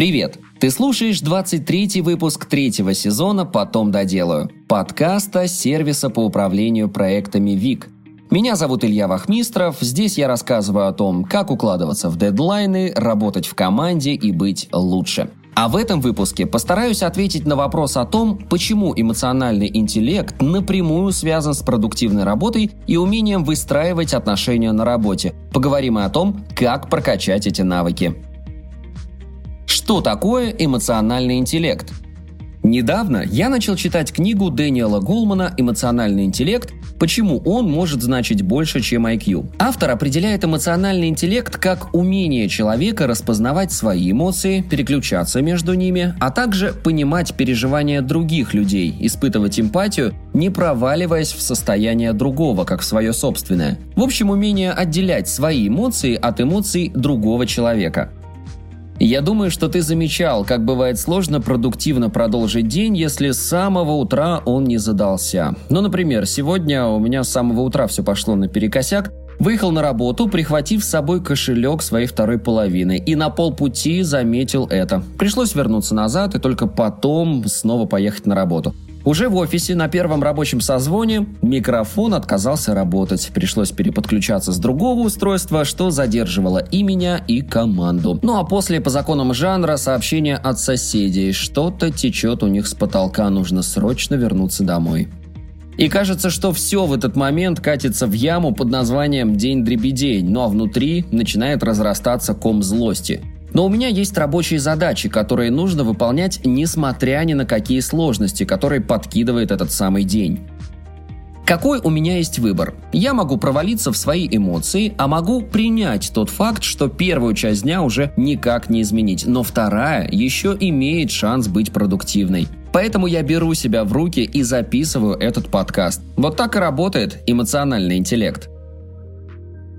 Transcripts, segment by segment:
Привет! Ты слушаешь 23 выпуск третьего сезона «Потом доделаю» подкаста сервиса по управлению проектами ВИК. Меня зовут Илья Вахмистров. Здесь я рассказываю о том, как укладываться в дедлайны, работать в команде и быть лучше. А в этом выпуске постараюсь ответить на вопрос о том, почему эмоциональный интеллект напрямую связан с продуктивной работой и умением выстраивать отношения на работе. Поговорим и о том, как прокачать эти навыки. Что такое эмоциональный интеллект? Недавно я начал читать книгу Дэниела Голмана «Эмоциональный интеллект. Почему он может значить больше, чем IQ». Автор определяет эмоциональный интеллект как умение человека распознавать свои эмоции, переключаться между ними, а также понимать переживания других людей, испытывать эмпатию, не проваливаясь в состояние другого, как в свое собственное. В общем, умение отделять свои эмоции от эмоций другого человека – я думаю, что ты замечал, как бывает сложно продуктивно продолжить день, если с самого утра он не задался. Ну, например, сегодня у меня с самого утра все пошло наперекосяк, Выехал на работу, прихватив с собой кошелек своей второй половины, и на полпути заметил это. Пришлось вернуться назад и только потом снова поехать на работу. Уже в офисе на первом рабочем созвоне микрофон отказался работать. Пришлось переподключаться с другого устройства, что задерживало и меня, и команду. Ну а после, по законам жанра, сообщение от соседей. Что-то течет у них с потолка, нужно срочно вернуться домой. И кажется, что все в этот момент катится в яму под названием «День дребедень», ну а внутри начинает разрастаться ком злости – но у меня есть рабочие задачи, которые нужно выполнять, несмотря ни на какие сложности, которые подкидывает этот самый день. Какой у меня есть выбор? Я могу провалиться в свои эмоции, а могу принять тот факт, что первую часть дня уже никак не изменить, но вторая еще имеет шанс быть продуктивной. Поэтому я беру себя в руки и записываю этот подкаст. Вот так и работает эмоциональный интеллект.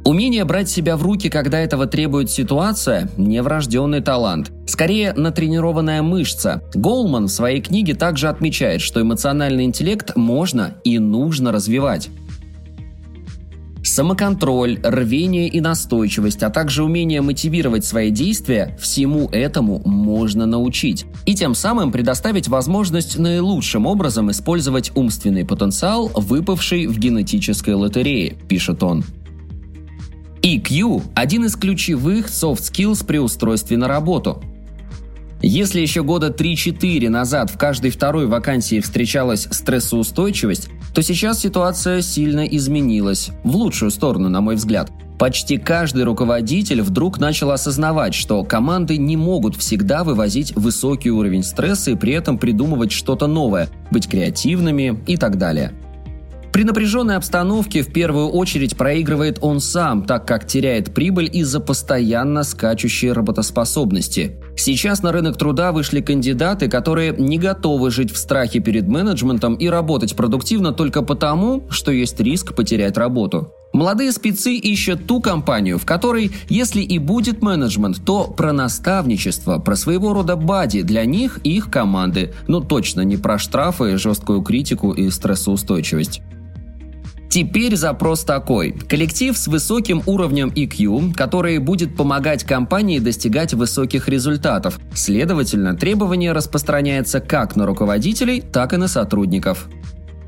Умение брать себя в руки, когда этого требует ситуация – не врожденный талант. Скорее, натренированная мышца. Голман в своей книге также отмечает, что эмоциональный интеллект можно и нужно развивать. Самоконтроль, рвение и настойчивость, а также умение мотивировать свои действия – всему этому можно научить. И тем самым предоставить возможность наилучшим образом использовать умственный потенциал, выпавший в генетической лотерее, пишет он. EQ – один из ключевых soft skills при устройстве на работу. Если еще года 3-4 назад в каждой второй вакансии встречалась стрессоустойчивость, то сейчас ситуация сильно изменилась, в лучшую сторону, на мой взгляд. Почти каждый руководитель вдруг начал осознавать, что команды не могут всегда вывозить высокий уровень стресса и при этом придумывать что-то новое, быть креативными и так далее. При напряженной обстановке в первую очередь проигрывает он сам, так как теряет прибыль из-за постоянно скачущей работоспособности. Сейчас на рынок труда вышли кандидаты, которые не готовы жить в страхе перед менеджментом и работать продуктивно только потому, что есть риск потерять работу. Молодые спецы ищут ту компанию, в которой, если и будет менеджмент, то про наставничество, про своего рода бади для них и их команды, но точно не про штрафы, жесткую критику и стрессоустойчивость. Теперь запрос такой. Коллектив с высоким уровнем EQ, который будет помогать компании достигать высоких результатов. Следовательно, требование распространяется как на руководителей, так и на сотрудников.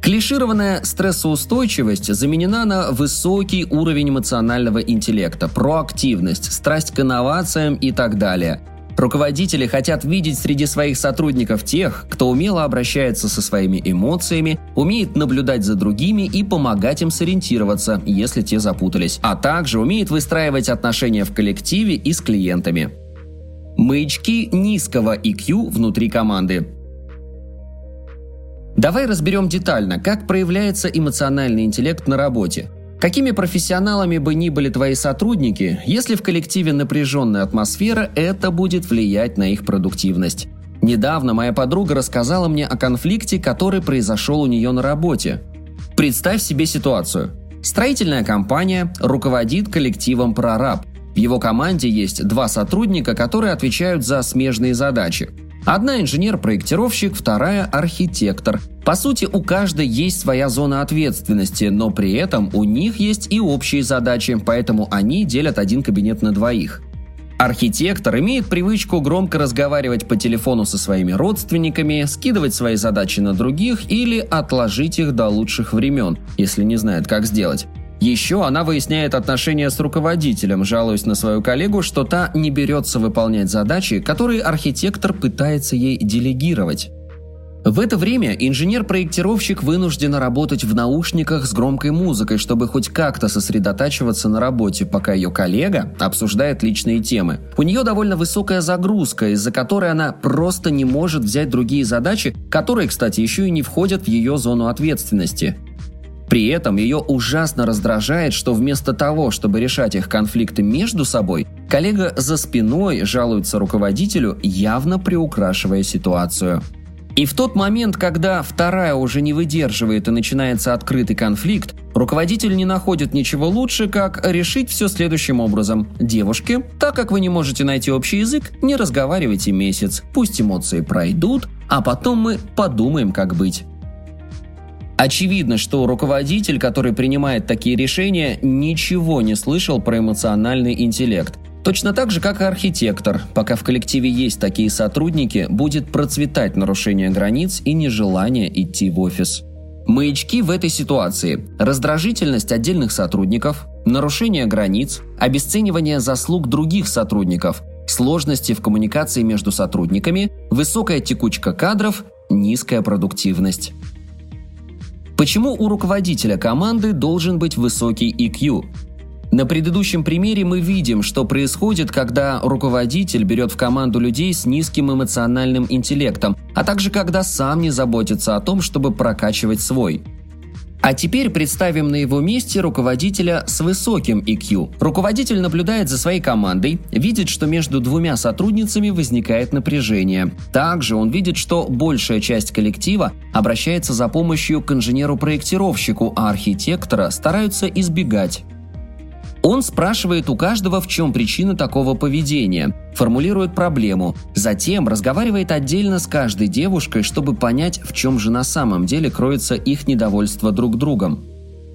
Клишированная стрессоустойчивость заменена на высокий уровень эмоционального интеллекта, проактивность, страсть к инновациям и так далее – Руководители хотят видеть среди своих сотрудников тех, кто умело обращается со своими эмоциями, умеет наблюдать за другими и помогать им сориентироваться, если те запутались, а также умеет выстраивать отношения в коллективе и с клиентами. Маячки низкого IQ внутри команды. Давай разберем детально, как проявляется эмоциональный интеллект на работе – Какими профессионалами бы ни были твои сотрудники, если в коллективе напряженная атмосфера, это будет влиять на их продуктивность. Недавно моя подруга рассказала мне о конфликте, который произошел у нее на работе. Представь себе ситуацию. Строительная компания руководит коллективом прораб. В его команде есть два сотрудника, которые отвечают за смежные задачи. Одна инженер-проектировщик, вторая архитектор. По сути, у каждой есть своя зона ответственности, но при этом у них есть и общие задачи, поэтому они делят один кабинет на двоих. Архитектор имеет привычку громко разговаривать по телефону со своими родственниками, скидывать свои задачи на других или отложить их до лучших времен, если не знает, как сделать. Еще она выясняет отношения с руководителем, жалуясь на свою коллегу, что та не берется выполнять задачи, которые архитектор пытается ей делегировать. В это время инженер-проектировщик вынужден работать в наушниках с громкой музыкой, чтобы хоть как-то сосредотачиваться на работе, пока ее коллега обсуждает личные темы. У нее довольно высокая загрузка, из-за которой она просто не может взять другие задачи, которые, кстати, еще и не входят в ее зону ответственности. При этом ее ужасно раздражает, что вместо того, чтобы решать их конфликты между собой, коллега за спиной жалуется руководителю, явно приукрашивая ситуацию. И в тот момент, когда вторая уже не выдерживает и начинается открытый конфликт, руководитель не находит ничего лучше, как решить все следующим образом. Девушки, так как вы не можете найти общий язык, не разговаривайте месяц, пусть эмоции пройдут, а потом мы подумаем, как быть. Очевидно, что руководитель, который принимает такие решения, ничего не слышал про эмоциональный интеллект. Точно так же, как и архитектор, пока в коллективе есть такие сотрудники, будет процветать нарушение границ и нежелание идти в офис. Маячки в этой ситуации – раздражительность отдельных сотрудников, нарушение границ, обесценивание заслуг других сотрудников, сложности в коммуникации между сотрудниками, высокая текучка кадров, низкая продуктивность. Почему у руководителя команды должен быть высокий EQ? На предыдущем примере мы видим, что происходит, когда руководитель берет в команду людей с низким эмоциональным интеллектом, а также когда сам не заботится о том, чтобы прокачивать свой. А теперь представим на его месте руководителя с высоким EQ. Руководитель наблюдает за своей командой, видит, что между двумя сотрудницами возникает напряжение. Также он видит, что большая часть коллектива обращается за помощью к инженеру-проектировщику, а архитектора стараются избегать. Он спрашивает у каждого, в чем причина такого поведения, формулирует проблему, затем разговаривает отдельно с каждой девушкой, чтобы понять, в чем же на самом деле кроется их недовольство друг другом.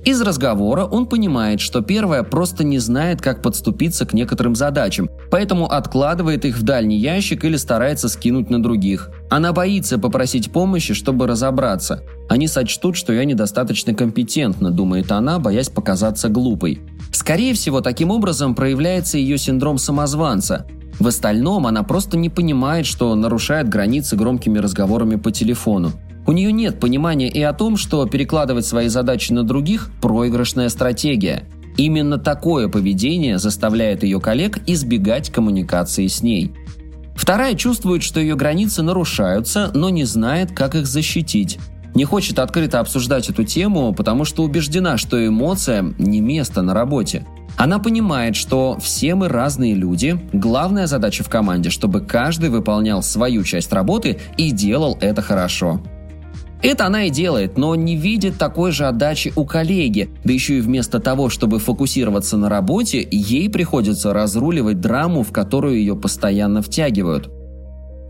Из разговора он понимает, что первая просто не знает, как подступиться к некоторым задачам, поэтому откладывает их в дальний ящик или старается скинуть на других. Она боится попросить помощи, чтобы разобраться. Они сочтут, что я недостаточно компетентна, думает она, боясь показаться глупой. Скорее всего, таким образом проявляется ее синдром самозванца. В остальном она просто не понимает, что нарушает границы громкими разговорами по телефону. У нее нет понимания и о том, что перекладывать свои задачи на других – проигрышная стратегия. Именно такое поведение заставляет ее коллег избегать коммуникации с ней. Вторая чувствует, что ее границы нарушаются, но не знает, как их защитить. Не хочет открыто обсуждать эту тему, потому что убеждена, что эмоция не место на работе. Она понимает, что все мы разные люди, главная задача в команде, чтобы каждый выполнял свою часть работы и делал это хорошо. Это она и делает, но не видит такой же отдачи у коллеги, да еще и вместо того, чтобы фокусироваться на работе, ей приходится разруливать драму, в которую ее постоянно втягивают.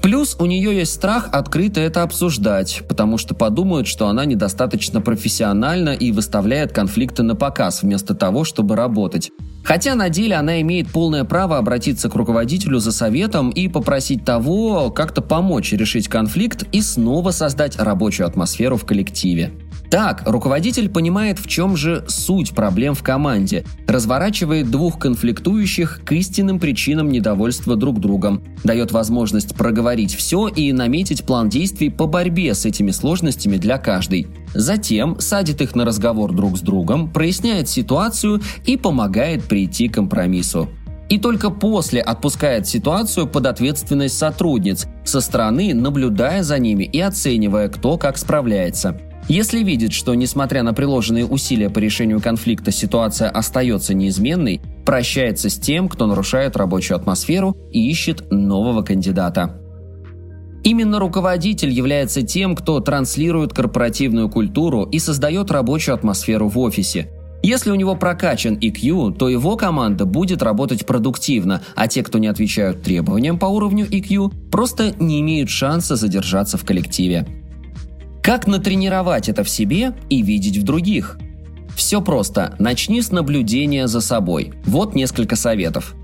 Плюс у нее есть страх открыто это обсуждать, потому что подумают, что она недостаточно профессиональна и выставляет конфликты на показ, вместо того, чтобы работать. Хотя на деле она имеет полное право обратиться к руководителю за советом и попросить того как-то помочь решить конфликт и снова создать рабочую атмосферу в коллективе. Так, руководитель понимает, в чем же суть проблем в команде, разворачивает двух конфликтующих к истинным причинам недовольства друг другом, дает возможность проговорить все и наметить план действий по борьбе с этими сложностями для каждой. Затем садит их на разговор друг с другом, проясняет ситуацию и помогает прийти к компромиссу. И только после отпускает ситуацию под ответственность сотрудниц, со стороны наблюдая за ними и оценивая, кто как справляется. Если видит, что несмотря на приложенные усилия по решению конфликта ситуация остается неизменной, прощается с тем, кто нарушает рабочую атмосферу и ищет нового кандидата. Именно руководитель является тем, кто транслирует корпоративную культуру и создает рабочую атмосферу в офисе. Если у него прокачан EQ, то его команда будет работать продуктивно, а те, кто не отвечают требованиям по уровню EQ, просто не имеют шанса задержаться в коллективе. Как натренировать это в себе и видеть в других? Все просто. Начни с наблюдения за собой. Вот несколько советов.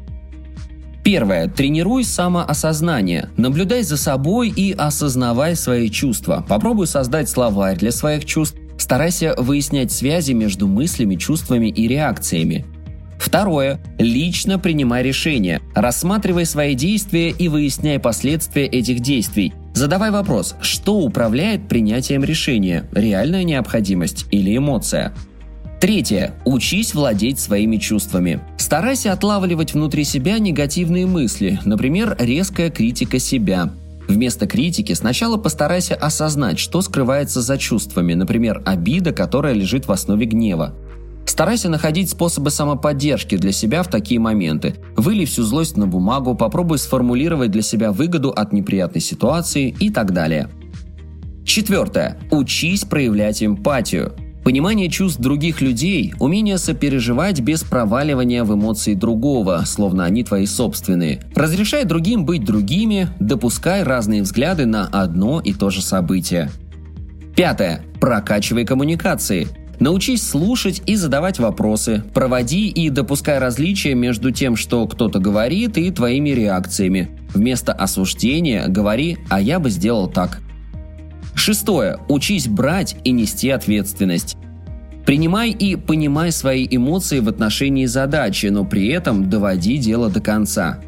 Первое. Тренируй самоосознание. Наблюдай за собой и осознавай свои чувства. Попробуй создать словарь для своих чувств. Старайся выяснять связи между мыслями, чувствами и реакциями. Второе. Лично принимай решения. Рассматривай свои действия и выясняй последствия этих действий. Задавай вопрос, что управляет принятием решения – реальная необходимость или эмоция. Третье. Учись владеть своими чувствами. Старайся отлавливать внутри себя негативные мысли, например, резкая критика себя. Вместо критики сначала постарайся осознать, что скрывается за чувствами, например, обида, которая лежит в основе гнева. Старайся находить способы самоподдержки для себя в такие моменты. Выли всю злость на бумагу, попробуй сформулировать для себя выгоду от неприятной ситуации и так далее. Четвертое. Учись проявлять эмпатию. Понимание чувств других людей, умение сопереживать без проваливания в эмоции другого, словно они твои собственные. Разрешай другим быть другими, допускай разные взгляды на одно и то же событие. Пятое. Прокачивай коммуникации. Научись слушать и задавать вопросы. Проводи и допускай различия между тем, что кто-то говорит, и твоими реакциями. Вместо осуждения говори «а я бы сделал так». Шестое. Учись брать и нести ответственность. Принимай и понимай свои эмоции в отношении задачи, но при этом доводи дело до конца.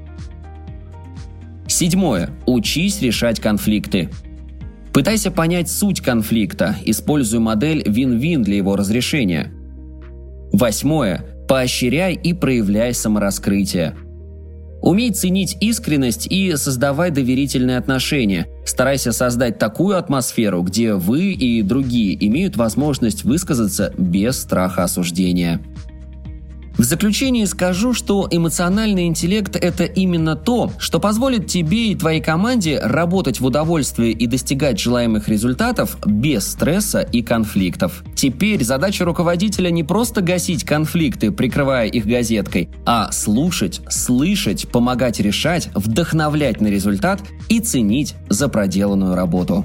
Седьмое. Учись решать конфликты. Пытайся понять суть конфликта, используй модель вин-вин для его разрешения. Восьмое. Поощряй и проявляй самораскрытие. Умей ценить искренность и создавай доверительные отношения. Старайся создать такую атмосферу, где вы и другие имеют возможность высказаться без страха осуждения. Заключение скажу, что эмоциональный интеллект – это именно то, что позволит тебе и твоей команде работать в удовольствие и достигать желаемых результатов без стресса и конфликтов. Теперь задача руководителя не просто гасить конфликты, прикрывая их газеткой, а слушать, слышать, помогать решать, вдохновлять на результат и ценить за проделанную работу.